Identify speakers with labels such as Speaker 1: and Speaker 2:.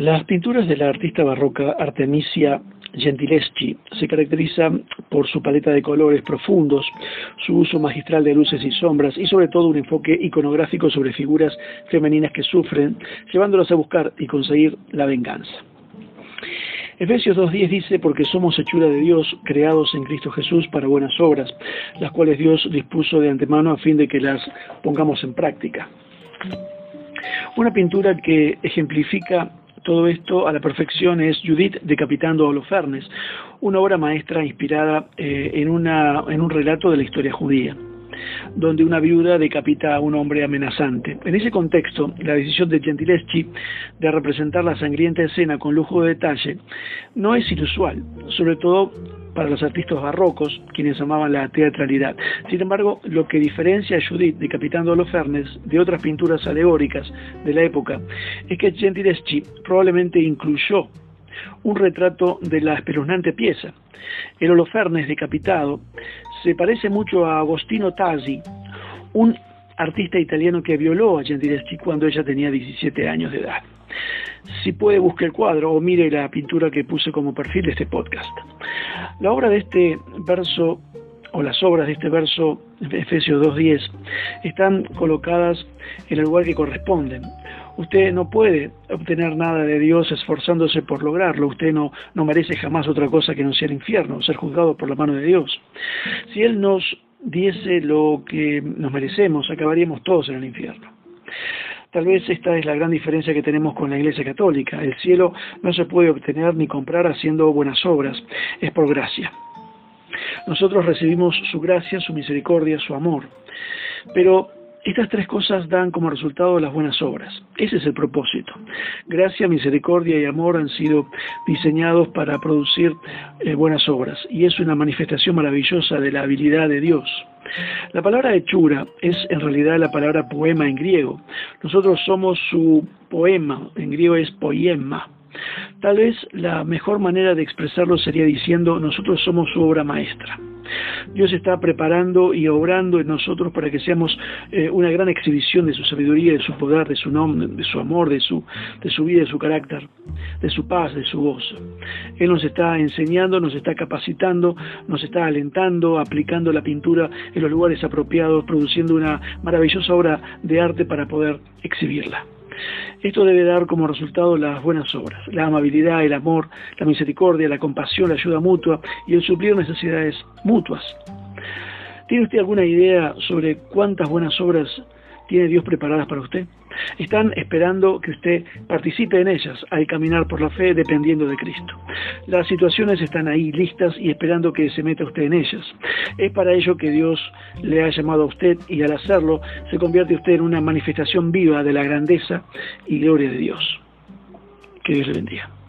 Speaker 1: Las pinturas de la artista barroca Artemisia Gentileschi se caracterizan por su paleta de colores profundos, su uso magistral de luces y sombras y sobre todo un enfoque iconográfico sobre figuras femeninas que sufren, llevándolas a buscar y conseguir la venganza. Efesios 2.10 dice, porque somos hechura de Dios, creados en Cristo Jesús para buenas obras, las cuales Dios dispuso de antemano a fin de que las pongamos en práctica. Una pintura que ejemplifica todo esto a la perfección es Judith decapitando a Holofernes, una obra maestra inspirada eh, en, una, en un relato de la historia judía donde una viuda decapita a un hombre amenazante. En ese contexto, la decisión de Gentileschi de representar la sangrienta escena con lujo de detalle no es inusual, sobre todo para los artistas barrocos, quienes amaban la teatralidad. Sin embargo, lo que diferencia a Judith decapitando a los Fernes de otras pinturas alegóricas de la época es que Gentileschi probablemente incluyó un retrato de la espeluznante pieza. El Holofernes decapitado se parece mucho a Agostino Tasi, un artista italiano que violó a Gentileschi cuando ella tenía 17 años de edad. Si puede, busque el cuadro o mire la pintura que puse como perfil de este podcast. La obra de este verso, o las obras de este verso, Efesios 2.10, están colocadas en el lugar que corresponden. Usted no puede obtener nada de Dios esforzándose por lograrlo. Usted no, no merece jamás otra cosa que no sea el infierno, ser juzgado por la mano de Dios. Si Él nos diese lo que nos merecemos, acabaríamos todos en el infierno. Tal vez esta es la gran diferencia que tenemos con la Iglesia Católica. El cielo no se puede obtener ni comprar haciendo buenas obras, es por gracia. Nosotros recibimos su gracia, su misericordia, su amor. Pero estas tres cosas dan como resultado las buenas obras. Ese es el propósito. Gracia, misericordia y amor han sido diseñados para producir eh, buenas obras y es una manifestación maravillosa de la habilidad de Dios. La palabra hechura es en realidad la palabra poema en griego. Nosotros somos su poema, en griego es poema. Tal vez la mejor manera de expresarlo sería diciendo nosotros somos su obra maestra. Dios está preparando y obrando en nosotros para que seamos eh, una gran exhibición de su sabiduría, de su poder, de su nombre, de su amor, de su, de su vida, de su carácter, de su paz, de su voz. Él nos está enseñando, nos está capacitando, nos está alentando, aplicando la pintura en los lugares apropiados, produciendo una maravillosa obra de arte para poder exhibirla. Esto debe dar como resultado las buenas obras, la amabilidad, el amor, la misericordia, la compasión, la ayuda mutua y el suplir necesidades mutuas. ¿Tiene usted alguna idea sobre cuántas buenas obras tiene Dios preparadas para usted? Están esperando que usted participe en ellas al caminar por la fe dependiendo de Cristo. Las situaciones están ahí listas y esperando que se meta usted en ellas. Es para ello que Dios le ha llamado a usted y al hacerlo se convierte usted en una manifestación viva de la grandeza y gloria de Dios. Que Dios le bendiga.